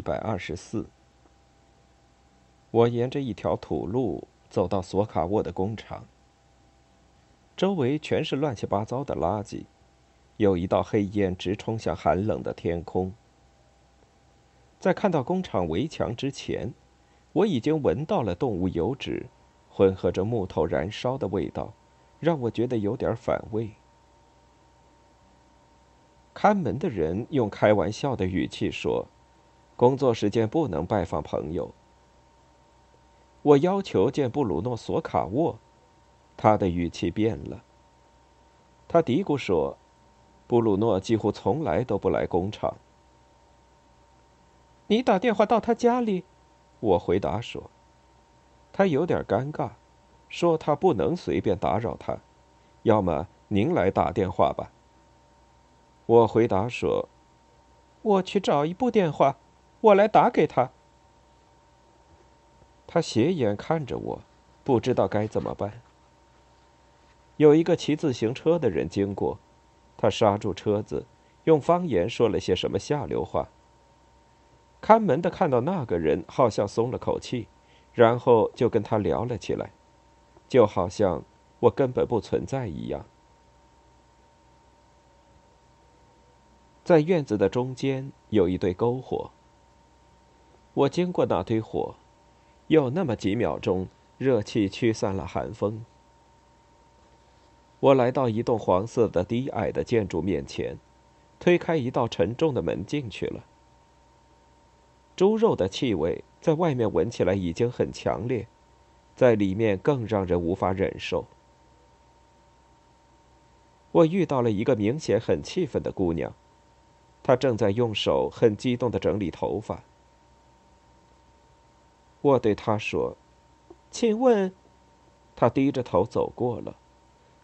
一百二十四。我沿着一条土路走到索卡沃的工厂，周围全是乱七八糟的垃圾，有一道黑烟直冲向寒冷的天空。在看到工厂围墙之前，我已经闻到了动物油脂混合着木头燃烧的味道，让我觉得有点反胃。看门的人用开玩笑的语气说。工作时间不能拜访朋友。我要求见布鲁诺·索卡沃，他的语气变了。他嘀咕说：“布鲁诺几乎从来都不来工厂。”你打电话到他家里？我回答说。他有点尴尬，说他不能随便打扰他。要么您来打电话吧。我回答说：“我去找一部电话。”我来打给他。他斜眼看着我，不知道该怎么办。有一个骑自行车的人经过，他刹住车子，用方言说了些什么下流话。看门的看到那个人，好像松了口气，然后就跟他聊了起来，就好像我根本不存在一样。在院子的中间有一堆篝火。我经过那堆火，有那么几秒钟，热气驱散了寒风。我来到一栋黄色的低矮的建筑面前，推开一道沉重的门进去了。猪肉的气味在外面闻起来已经很强烈，在里面更让人无法忍受。我遇到了一个明显很气愤的姑娘，她正在用手很激动的整理头发。我对他说：“请问。”他低着头走过了，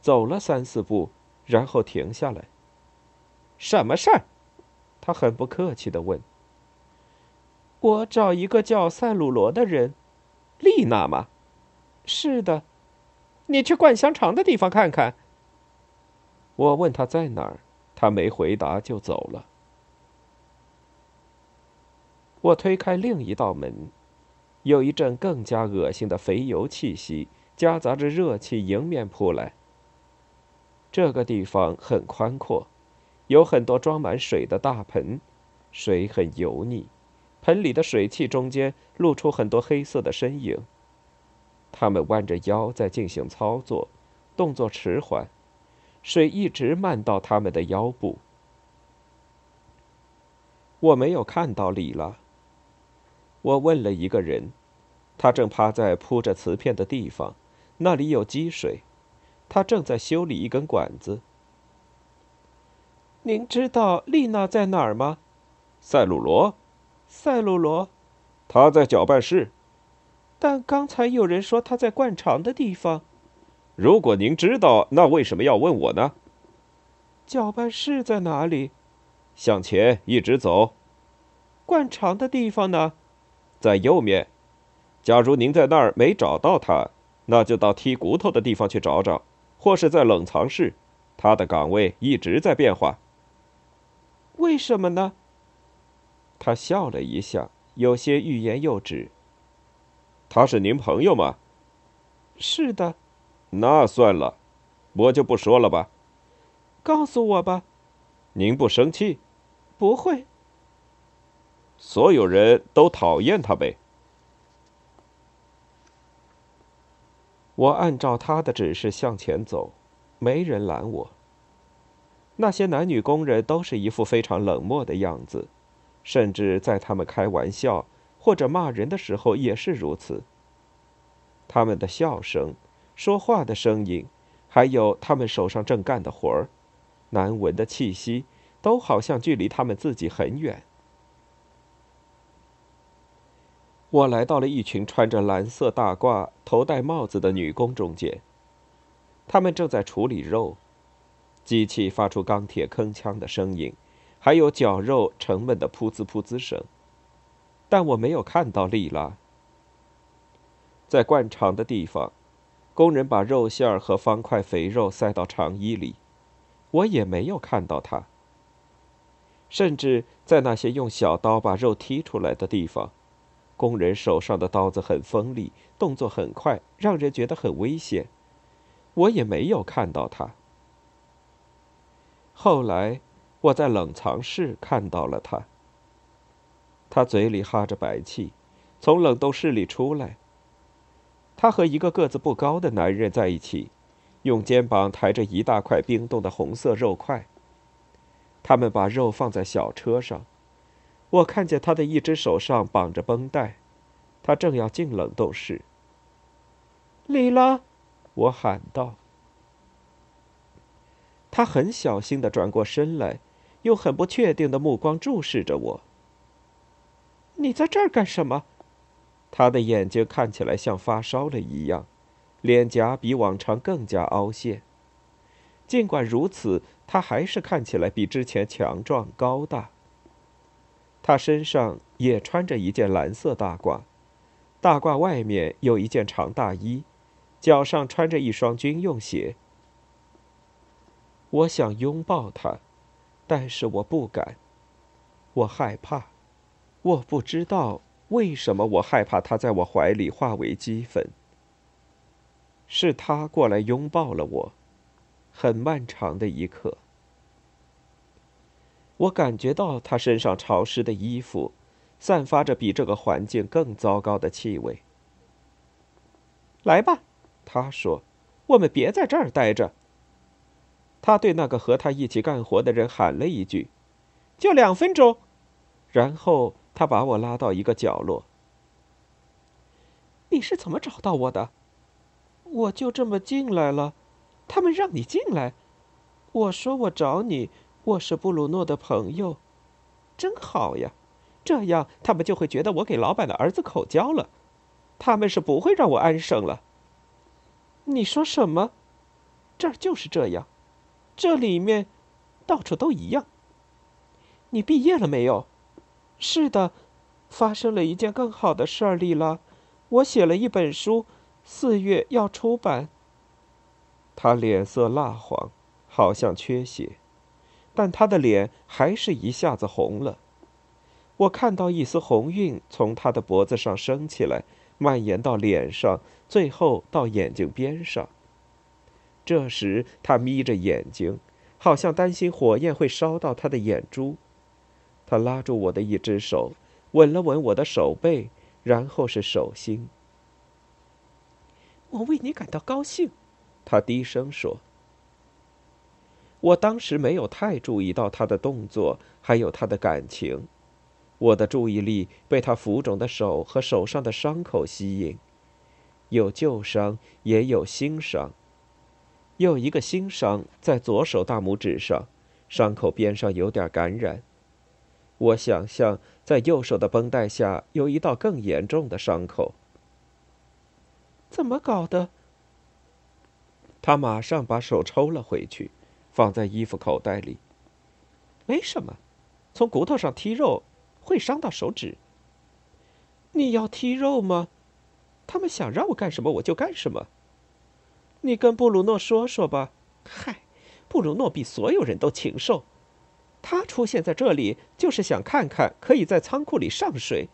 走了三四步，然后停下来。“什么事儿？”他很不客气的问。“我找一个叫塞鲁罗的人，丽娜吗？”“是的。”“你去灌香肠的地方看看。”我问他在哪儿，他没回答就走了。我推开另一道门。有一阵更加恶心的肥油气息，夹杂着热气迎面扑来。这个地方很宽阔，有很多装满水的大盆，水很油腻，盆里的水汽中间露出很多黑色的身影。他们弯着腰在进行操作，动作迟缓，水一直漫到他们的腰部。我没有看到里拉。我问了一个人，他正趴在铺着瓷片的地方，那里有积水，他正在修理一根管子。您知道丽娜在哪儿吗？塞鲁罗，塞鲁罗，他在搅拌室。但刚才有人说他在灌肠的地方。如果您知道，那为什么要问我呢？搅拌室在哪里？向前一直走。灌肠的地方呢？在右面。假如您在那儿没找到他，那就到剔骨头的地方去找找，或是在冷藏室，他的岗位一直在变化。为什么呢？他笑了一下，有些欲言又止。他是您朋友吗？是的。那算了，我就不说了吧。告诉我吧。您不生气？不会。所有人都讨厌他呗。我按照他的指示向前走，没人拦我。那些男女工人都是一副非常冷漠的样子，甚至在他们开玩笑或者骂人的时候也是如此。他们的笑声、说话的声音，还有他们手上正干的活儿、难闻的气息。都好像距离他们自己很远。我来到了一群穿着蓝色大褂、头戴帽子的女工中间，她们正在处理肉，机器发出钢铁铿锵的声音，还有绞肉沉闷的噗呲噗呲声。但我没有看到丽拉。在灌肠的地方，工人把肉馅儿和方块肥肉塞到肠衣里，我也没有看到他。甚至在那些用小刀把肉剔出来的地方，工人手上的刀子很锋利，动作很快，让人觉得很危险。我也没有看到他。后来，我在冷藏室看到了他。他嘴里哈着白气，从冷冻室里出来。他和一个个子不高的男人在一起，用肩膀抬着一大块冰冻的红色肉块。他们把肉放在小车上，我看见他的一只手上绑着绷带，他正要进冷冻室。里拉，我喊道。他很小心的转过身来，用很不确定的目光注视着我。你在这儿干什么？他的眼睛看起来像发烧了一样，脸颊比往常更加凹陷。尽管如此，他还是看起来比之前强壮高大。他身上也穿着一件蓝色大褂，大褂外面有一件长大衣，脚上穿着一双军用鞋。我想拥抱他，但是我不敢，我害怕。我不知道为什么我害怕他在我怀里化为齑粉。是他过来拥抱了我，很漫长的一刻。我感觉到他身上潮湿的衣服，散发着比这个环境更糟糕的气味。来吧，他说：“我们别在这儿待着。”他对那个和他一起干活的人喊了一句：“就两分钟。”然后。他把我拉到一个角落。你是怎么找到我的？我就这么进来了。他们让你进来。我说我找你，我是布鲁诺的朋友。真好呀，这样他们就会觉得我给老板的儿子口交了。他们是不会让我安生了。你说什么？这儿就是这样，这里面到处都一样。你毕业了没有？是的，发生了一件更好的事儿，丽拉。我写了一本书，四月要出版。他脸色蜡黄，好像缺血，但他的脸还是一下子红了。我看到一丝红晕从他的脖子上升起来，蔓延到脸上，最后到眼睛边上。这时他眯着眼睛，好像担心火焰会烧到他的眼珠。他拉住我的一只手，吻了吻我的手背，然后是手心。我为你感到高兴，他低声说。我当时没有太注意到他的动作，还有他的感情，我的注意力被他浮肿的手和手上的伤口吸引，有旧伤，也有新伤。有一个新伤在左手大拇指上，伤口边上有点感染。我想象在右手的绷带下有一道更严重的伤口。怎么搞的？他马上把手抽了回去，放在衣服口袋里。没什么，从骨头上剔肉会伤到手指。你要剔肉吗？他们想让我干什么我就干什么。你跟布鲁诺说说吧。嗨，布鲁诺比所有人都禽兽。他出现在这里，就是想看看可以在仓库里上水。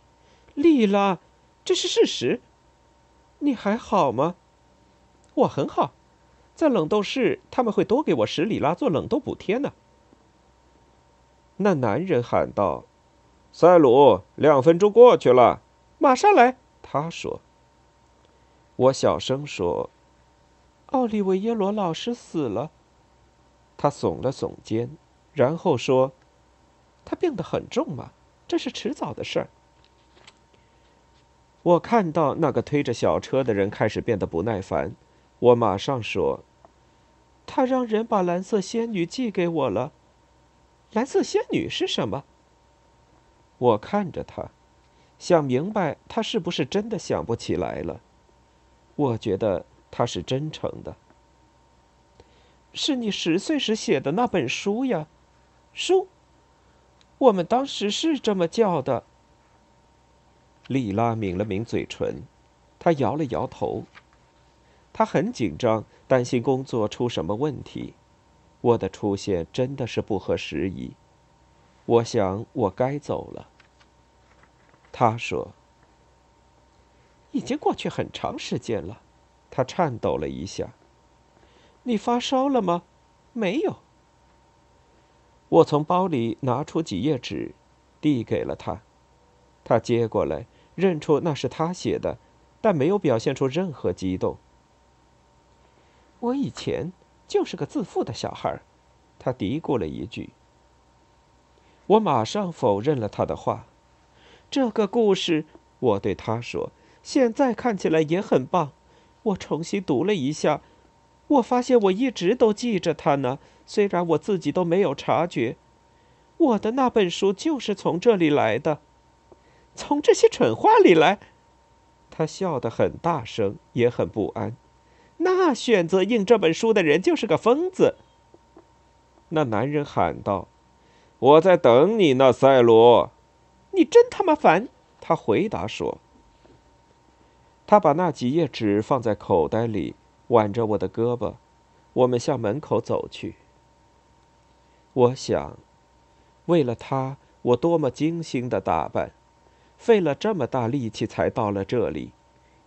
丽拉，这是事实。你还好吗？我很好，在冷冻室他们会多给我十里拉做冷冻补贴呢。那男人喊道：“塞鲁，两分钟过去了，马上来。”他说。我小声说：“奥利维耶罗老师死了。”他耸了耸肩。然后说：“他病得很重嘛？这是迟早的事儿。”我看到那个推着小车的人开始变得不耐烦，我马上说：“他让人把蓝色仙女寄给我了。”蓝色仙女是什么？我看着他，想明白他是不是真的想不起来了。我觉得他是真诚的。是你十岁时写的那本书呀，书。我们当时是这么叫的。莉拉抿了抿嘴唇，她摇了摇头。他很紧张，担心工作出什么问题。我的出现真的是不合时宜。我想我该走了。他说：“已经过去很长时间了。”他颤抖了一下。“你发烧了吗？”“没有。”我从包里拿出几页纸，递给了他。他接过来，认出那是他写的，但没有表现出任何激动。我以前就是个自负的小孩，他嘀咕了一句。我马上否认了他的话。这个故事，我对他说，现在看起来也很棒。我重新读了一下，我发现我一直都记着它呢，虽然我自己都没有察觉。我的那本书就是从这里来的，从这些蠢话里来。他笑得很大声，也很不安。那选择印这本书的人就是个疯子。那男人喊道：“我在等你呢，赛罗。”你真他妈烦！他回答说。他把那几页纸放在口袋里，挽着我的胳膊，我们向门口走去。我想，为了他，我多么精心的打扮，费了这么大力气才到了这里。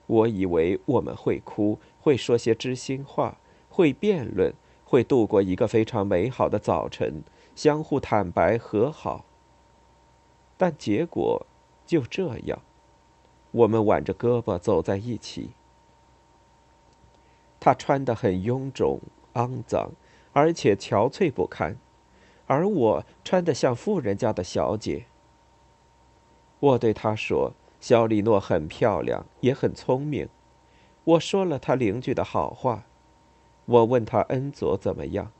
我以为我们会哭，会说些知心话，会辩论，会度过一个非常美好的早晨，相互坦白和好。但结果就这样，我们挽着胳膊走在一起。他穿得很臃肿、肮脏，而且憔悴不堪，而我穿得像富人家的小姐。我对他说：“小李诺很漂亮，也很聪明。”我说了他邻居的好话。我问他恩佐怎么样。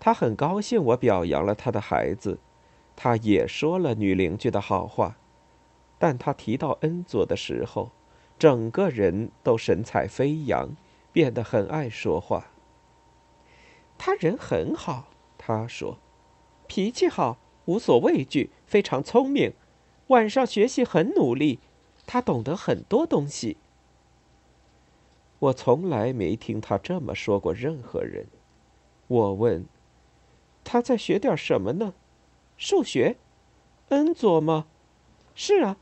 他很高兴我表扬了他的孩子。他也说了女邻居的好话，但他提到恩佐的时候，整个人都神采飞扬，变得很爱说话。他人很好，他说，脾气好，无所畏惧，非常聪明，晚上学习很努力，他懂得很多东西。我从来没听他这么说过任何人。我问，他在学点什么呢？数学，恩佐吗？是啊，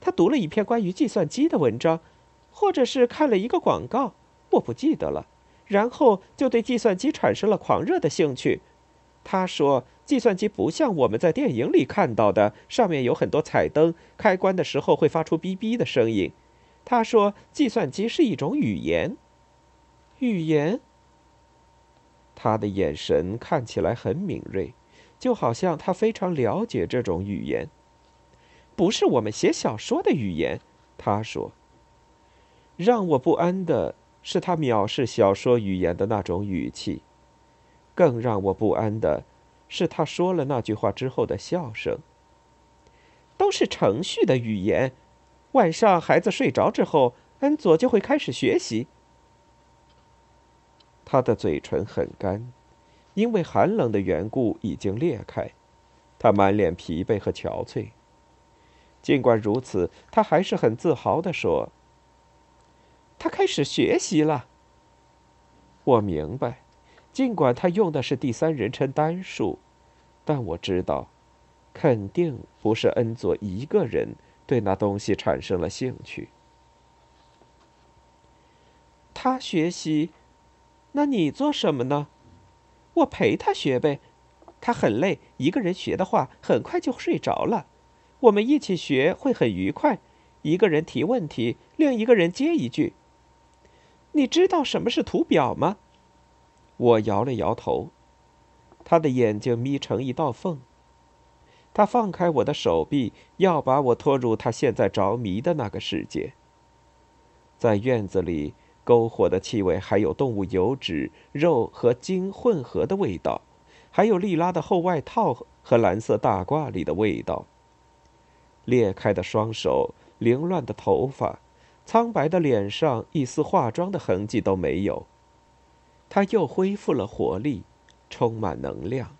他读了一篇关于计算机的文章，或者是看了一个广告，我不记得了。然后就对计算机产生了狂热的兴趣。他说，计算机不像我们在电影里看到的，上面有很多彩灯，开关的时候会发出哔哔的声音。他说，计算机是一种语言。语言。他的眼神看起来很敏锐。就好像他非常了解这种语言，不是我们写小说的语言。他说：“让我不安的是他藐视小说语言的那种语气，更让我不安的是他说了那句话之后的笑声。都是程序的语言。晚上孩子睡着之后，恩佐就会开始学习。他的嘴唇很干。”因为寒冷的缘故，已经裂开。他满脸疲惫和憔悴。尽管如此，他还是很自豪地说：“他开始学习了。”我明白，尽管他用的是第三人称单数，但我知道，肯定不是恩佐一个人对那东西产生了兴趣。他学习，那你做什么呢？我陪他学呗，他很累，一个人学的话，很快就睡着了。我们一起学会很愉快，一个人提问题，另一个人接一句。你知道什么是图表吗？我摇了摇头。他的眼睛眯成一道缝。他放开我的手臂，要把我拖入他现在着迷的那个世界。在院子里。篝火的气味，还有动物油脂、肉和筋混合的味道，还有莉拉的厚外套和蓝色大褂里的味道。裂开的双手，凌乱的头发，苍白的脸上一丝化妆的痕迹都没有。他又恢复了活力，充满能量。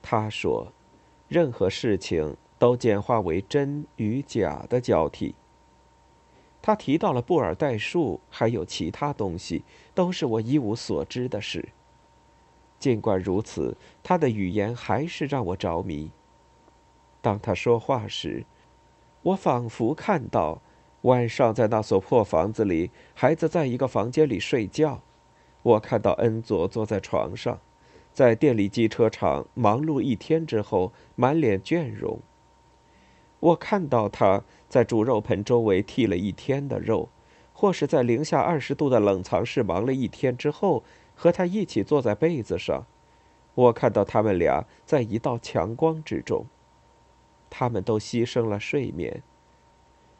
他说：“任何事情都简化为真与假的交替。”他提到了布尔代数，还有其他东西，都是我一无所知的事。尽管如此，他的语言还是让我着迷。当他说话时，我仿佛看到晚上在那所破房子里，孩子在一个房间里睡觉。我看到恩佐坐在床上，在电力机车厂忙碌一天之后，满脸倦容。我看到他在煮肉盆周围剃了一天的肉，或是在零下二十度的冷藏室忙了一天之后，和他一起坐在被子上。我看到他们俩在一道强光之中。他们都牺牲了睡眠。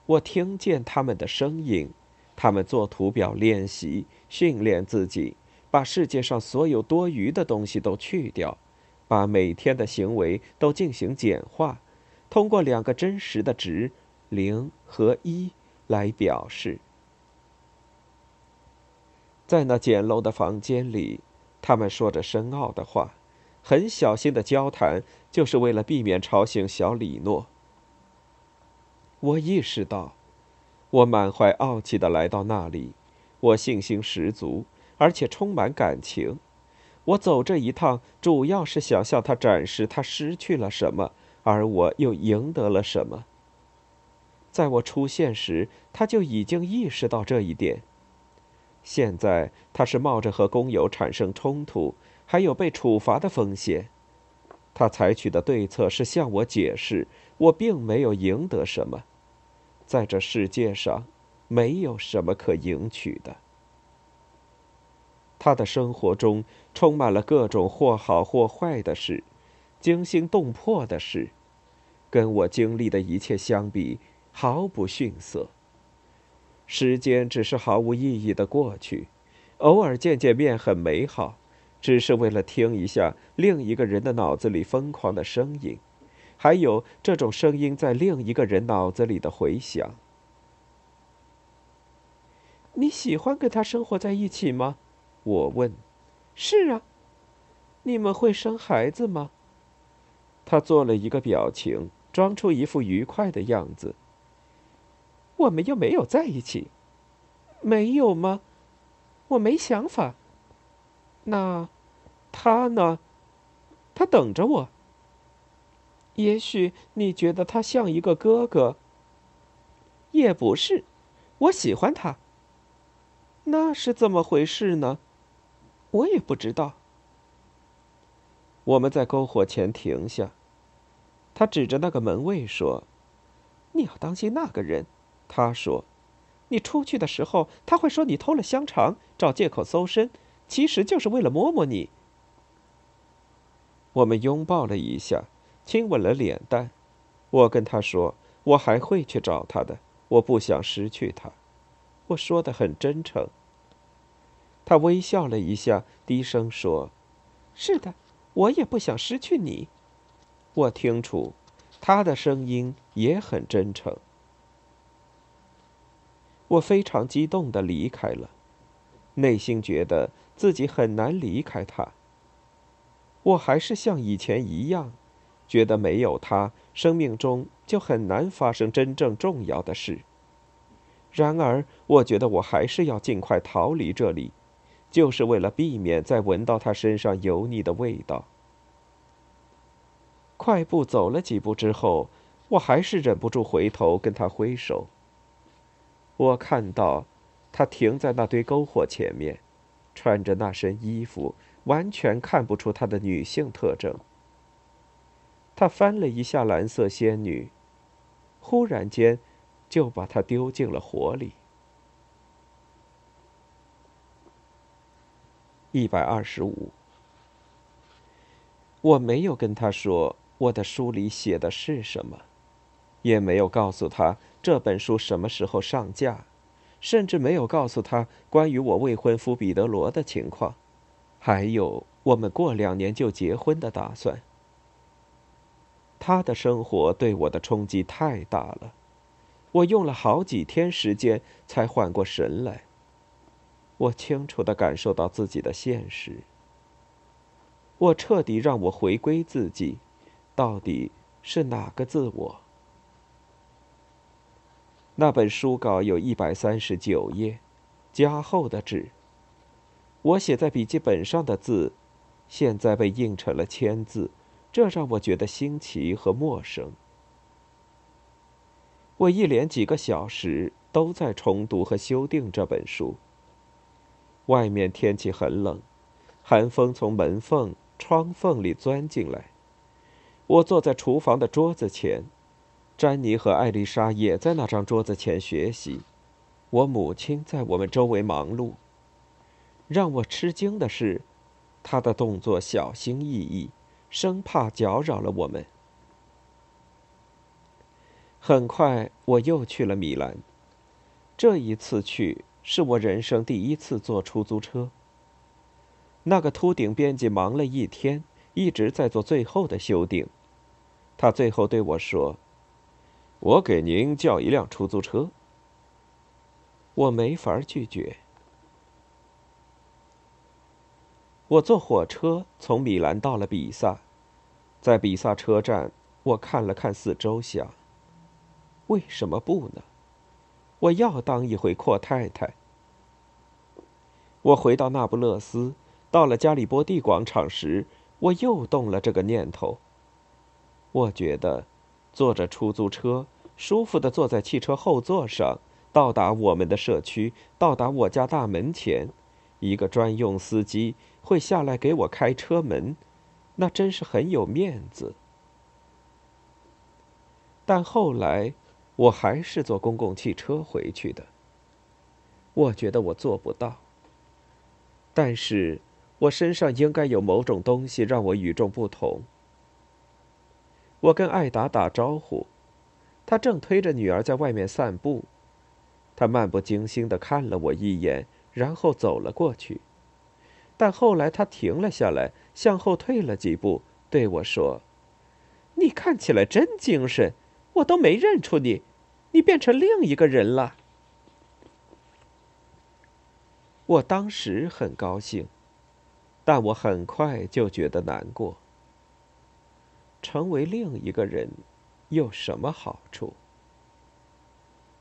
我听见他们的声音，他们做图表练习，训练自己，把世界上所有多余的东西都去掉，把每天的行为都进行简化。通过两个真实的值，零和一来表示。在那简陋的房间里，他们说着深奥的话，很小心的交谈，就是为了避免吵醒小李诺。我意识到，我满怀傲气的来到那里，我信心十足，而且充满感情。我走这一趟，主要是想向他展示他失去了什么。而我又赢得了什么？在我出现时，他就已经意识到这一点。现在他是冒着和工友产生冲突，还有被处罚的风险。他采取的对策是向我解释，我并没有赢得什么，在这世界上，没有什么可赢取的。他的生活中充满了各种或好或坏的事。惊心动魄的事，跟我经历的一切相比，毫不逊色。时间只是毫无意义的过去，偶尔见见面很美好，只是为了听一下另一个人的脑子里疯狂的声音，还有这种声音在另一个人脑子里的回响。你喜欢跟他生活在一起吗？我问。是啊。你们会生孩子吗？他做了一个表情，装出一副愉快的样子。我们又没有在一起，没有吗？我没想法。那，他呢？他等着我。也许你觉得他像一个哥哥。也不是，我喜欢他。那是怎么回事呢？我也不知道。我们在篝火前停下。他指着那个门卫说：“你要当心那个人。”他说：“你出去的时候，他会说你偷了香肠，找借口搜身，其实就是为了摸摸你。”我们拥抱了一下，亲吻了脸蛋。我跟他说：“我还会去找他的，我不想失去他。”我说的很真诚。他微笑了一下，低声说：“是的，我也不想失去你。”我听出，他的声音也很真诚。我非常激动的离开了，内心觉得自己很难离开他。我还是像以前一样，觉得没有他，生命中就很难发生真正重要的事。然而，我觉得我还是要尽快逃离这里，就是为了避免再闻到他身上油腻的味道。快步走了几步之后，我还是忍不住回头跟他挥手。我看到，他停在那堆篝火前面，穿着那身衣服，完全看不出他的女性特征。他翻了一下蓝色仙女，忽然间，就把她丢进了火里。一百二十五。我没有跟他说。我的书里写的是什么，也没有告诉他这本书什么时候上架，甚至没有告诉他关于我未婚夫彼得罗的情况，还有我们过两年就结婚的打算。他的生活对我的冲击太大了，我用了好几天时间才缓过神来。我清楚的感受到自己的现实。我彻底让我回归自己，到底是哪个自我？那本书稿有一百三十九页，加厚的纸。我写在笔记本上的字，现在被印成了签字，这让我觉得新奇和陌生。我一连几个小时都在重读和修订这本书。外面天气很冷，寒风从门缝、窗缝里钻进来。我坐在厨房的桌子前。詹妮和艾丽莎也在那张桌子前学习。我母亲在我们周围忙碌。让我吃惊的是，她的动作小心翼翼，生怕搅扰了我们。很快，我又去了米兰。这一次去是我人生第一次坐出租车。那个秃顶编辑忙了一天，一直在做最后的修订。他最后对我说。我给您叫一辆出租车。我没法拒绝。我坐火车从米兰到了比萨，在比萨车站，我看了看四周，想：为什么不呢？我要当一回阔太太。我回到那不勒斯，到了加里波第广场时，我又动了这个念头。我觉得。坐着出租车，舒服的坐在汽车后座上，到达我们的社区，到达我家大门前，一个专用司机会下来给我开车门，那真是很有面子。但后来，我还是坐公共汽车回去的。我觉得我做不到。但是，我身上应该有某种东西让我与众不同。我跟艾达打招呼，他正推着女儿在外面散步。他漫不经心的看了我一眼，然后走了过去。但后来他停了下来，向后退了几步，对我说：“你看起来真精神，我都没认出你，你变成另一个人了。”我当时很高兴，但我很快就觉得难过。成为另一个人，有什么好处？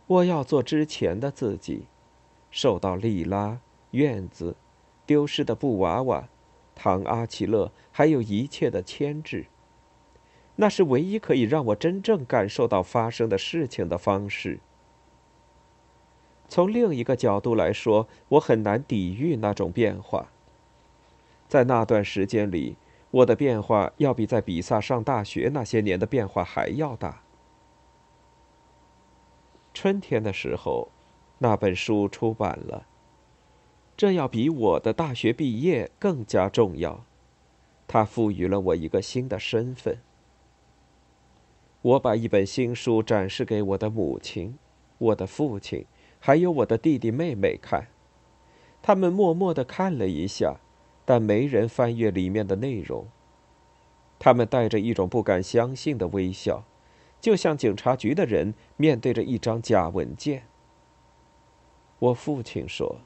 我要做之前的自己，受到莉拉、院子、丢失的布娃娃、唐阿奇勒，还有一切的牵制。那是唯一可以让我真正感受到发生的事情的方式。从另一个角度来说，我很难抵御那种变化。在那段时间里。我的变化要比在比萨上大学那些年的变化还要大。春天的时候，那本书出版了。这要比我的大学毕业更加重要，它赋予了我一个新的身份。我把一本新书展示给我的母亲、我的父亲，还有我的弟弟妹妹看，他们默默的看了一下。但没人翻阅里面的内容。他们带着一种不敢相信的微笑，就像警察局的人面对着一张假文件。我父亲说：“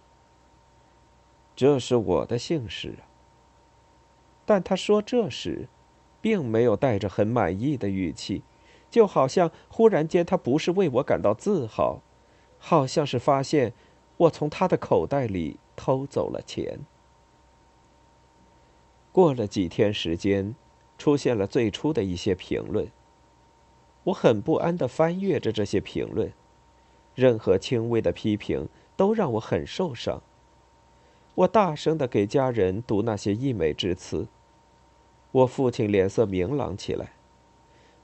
这是我的姓氏。”但他说这时，并没有带着很满意的语气，就好像忽然间他不是为我感到自豪，好像是发现我从他的口袋里偷走了钱。过了几天时间，出现了最初的一些评论。我很不安地翻阅着这些评论，任何轻微的批评都让我很受伤。我大声地给家人读那些溢美之词。我父亲脸色明朗起来。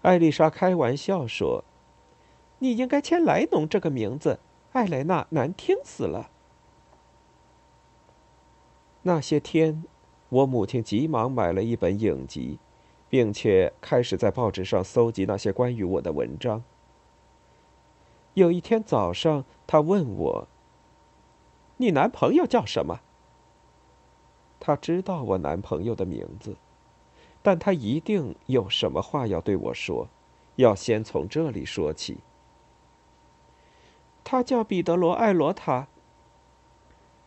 艾丽莎开玩笑说：“你应该签莱农这个名字，艾莱娜难听死了。”那些天。我母亲急忙买了一本影集，并且开始在报纸上搜集那些关于我的文章。有一天早上，她问我：“你男朋友叫什么？”他知道我男朋友的名字，但他一定有什么话要对我说，要先从这里说起。他叫彼得罗·艾罗塔。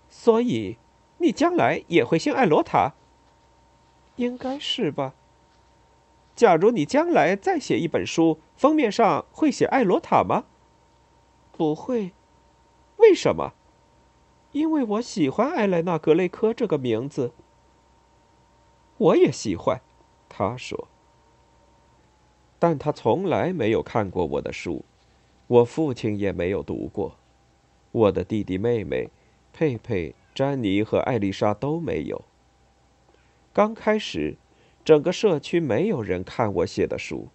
所以，你将来也会姓艾罗塔？应该是吧。假如你将来再写一本书，封面上会写艾罗塔吗？不会。为什么？因为我喜欢艾莱娜·格雷科这个名字。我也喜欢，他说。但他从来没有看过我的书，我父亲也没有读过，我的弟弟妹妹，佩佩、詹妮和艾丽莎都没有。刚开始，整个社区没有人看我写的书。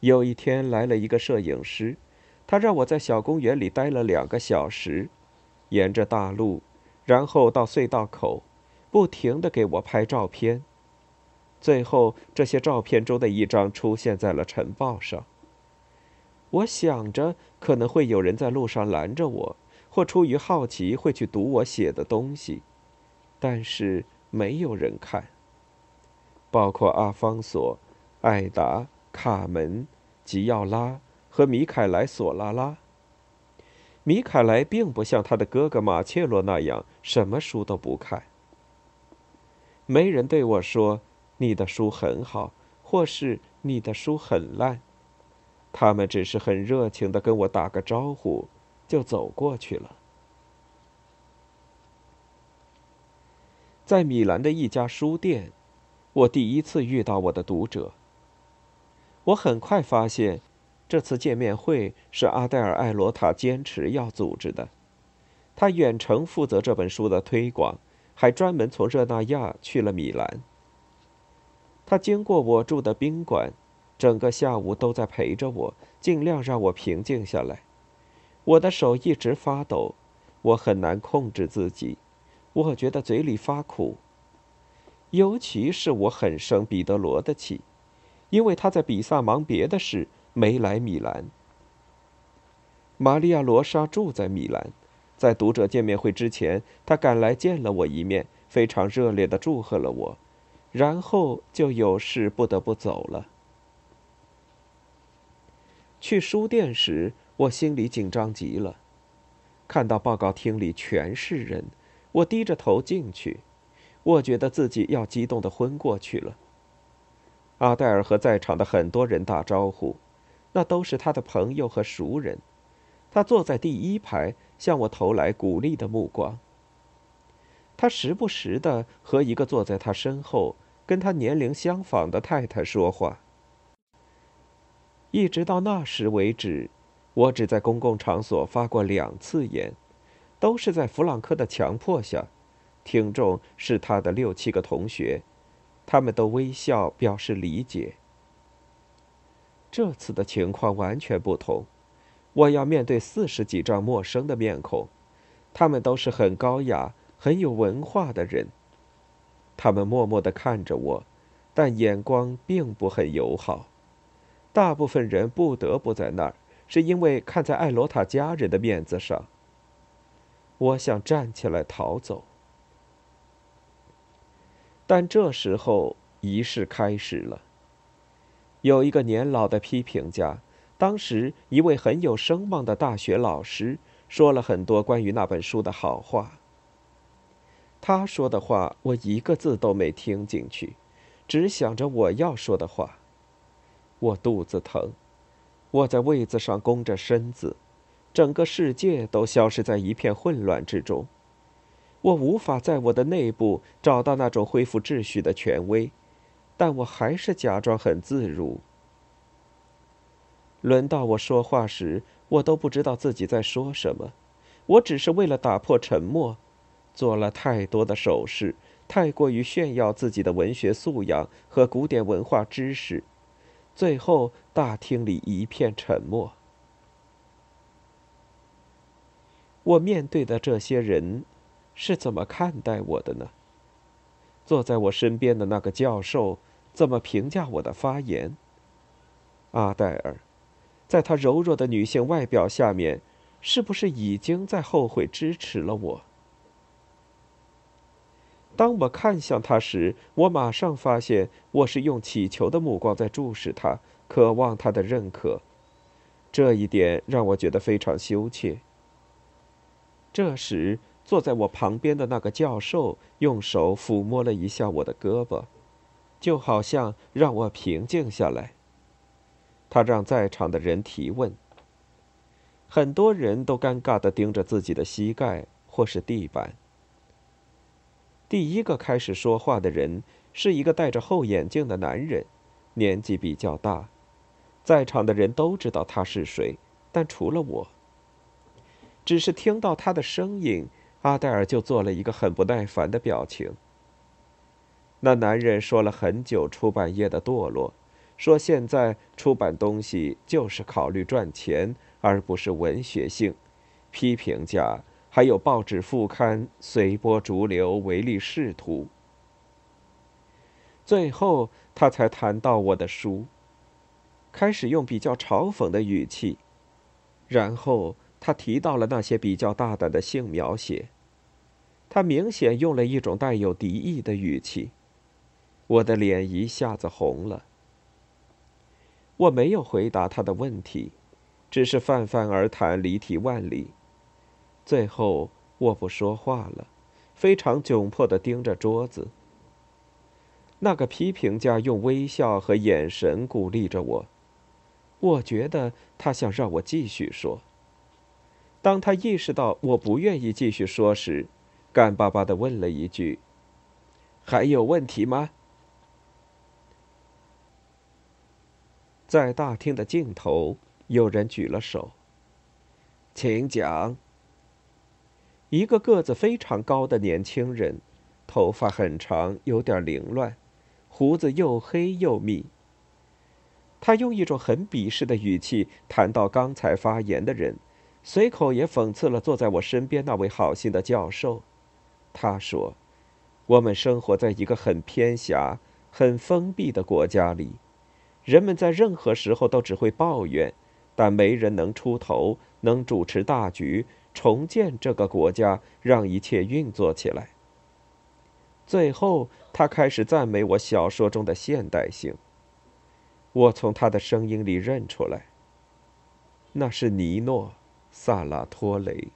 有一天来了一个摄影师，他让我在小公园里待了两个小时。沿着大路，然后到隧道口，不停的给我拍照片。最后，这些照片中的一张出现在了晨报上。我想着可能会有人在路上拦着我，或出于好奇会去读我写的东西，但是没有人看。包括阿方索、艾达、卡门、吉奥拉和米凯莱·索拉拉。米凯莱并不像他的哥哥马切罗那样什么书都不看。没人对我说：“你的书很好”或是“你的书很烂”，他们只是很热情的跟我打个招呼，就走过去了。在米兰的一家书店，我第一次遇到我的读者。我很快发现。这次见面会是阿黛尔·艾罗塔坚持要组织的，他远程负责这本书的推广，还专门从热那亚去了米兰。他经过我住的宾馆，整个下午都在陪着我，尽量让我平静下来。我的手一直发抖，我很难控制自己，我觉得嘴里发苦。尤其是我很生彼得罗的气，因为他在比萨忙别的事。没来米兰。玛利亚·罗莎住在米兰，在读者见面会之前，她赶来见了我一面，非常热烈的祝贺了我，然后就有事不得不走了。去书店时，我心里紧张极了，看到报告厅里全是人，我低着头进去，我觉得自己要激动的昏过去了。阿黛尔和在场的很多人打招呼。那都是他的朋友和熟人，他坐在第一排，向我投来鼓励的目光。他时不时的和一个坐在他身后、跟他年龄相仿的太太说话。一直到那时为止，我只在公共场所发过两次言，都是在弗朗克的强迫下。听众是他的六七个同学，他们都微笑表示理解。这次的情况完全不同，我要面对四十几张陌生的面孔，他们都是很高雅、很有文化的人。他们默默地看着我，但眼光并不很友好。大部分人不得不在那儿，是因为看在艾罗塔家人的面子上。我想站起来逃走，但这时候仪式开始了。有一个年老的批评家，当时一位很有声望的大学老师说了很多关于那本书的好话。他说的话我一个字都没听进去，只想着我要说的话。我肚子疼，我在位子上弓着身子，整个世界都消失在一片混乱之中。我无法在我的内部找到那种恢复秩序的权威。但我还是假装很自如。轮到我说话时，我都不知道自己在说什么。我只是为了打破沉默，做了太多的手势，太过于炫耀自己的文学素养和古典文化知识。最后，大厅里一片沉默。我面对的这些人，是怎么看待我的呢？坐在我身边的那个教授怎么评价我的发言？阿黛尔，在他柔弱的女性外表下面，是不是已经在后悔支持了我？当我看向他时，我马上发现我是用乞求的目光在注视他，渴望他的认可。这一点让我觉得非常羞怯。这时，坐在我旁边的那个教授用手抚摸了一下我的胳膊，就好像让我平静下来。他让在场的人提问。很多人都尴尬地盯着自己的膝盖或是地板。第一个开始说话的人是一个戴着厚眼镜的男人，年纪比较大。在场的人都知道他是谁，但除了我。只是听到他的声音，阿黛尔就做了一个很不耐烦的表情。那男人说了很久出版业的堕落，说现在出版东西就是考虑赚钱。而不是文学性，批评家还有报纸副刊随波逐流，唯利是图。最后，他才谈到我的书，开始用比较嘲讽的语气，然后他提到了那些比较大胆的性描写，他明显用了一种带有敌意的语气，我的脸一下子红了。我没有回答他的问题。只是泛泛而谈，离题万里。最后，我不说话了，非常窘迫的盯着桌子。那个批评家用微笑和眼神鼓励着我，我觉得他想让我继续说。当他意识到我不愿意继续说时，干巴巴的问了一句：“还有问题吗？”在大厅的尽头。有人举了手，请讲。一个个子非常高的年轻人，头发很长，有点凌乱，胡子又黑又密。他用一种很鄙视的语气谈到刚才发言的人，随口也讽刺了坐在我身边那位好心的教授。他说：“我们生活在一个很偏狭、很封闭的国家里，人们在任何时候都只会抱怨。”但没人能出头，能主持大局，重建这个国家，让一切运作起来。最后，他开始赞美我小说中的现代性。我从他的声音里认出来，那是尼诺·萨拉托雷。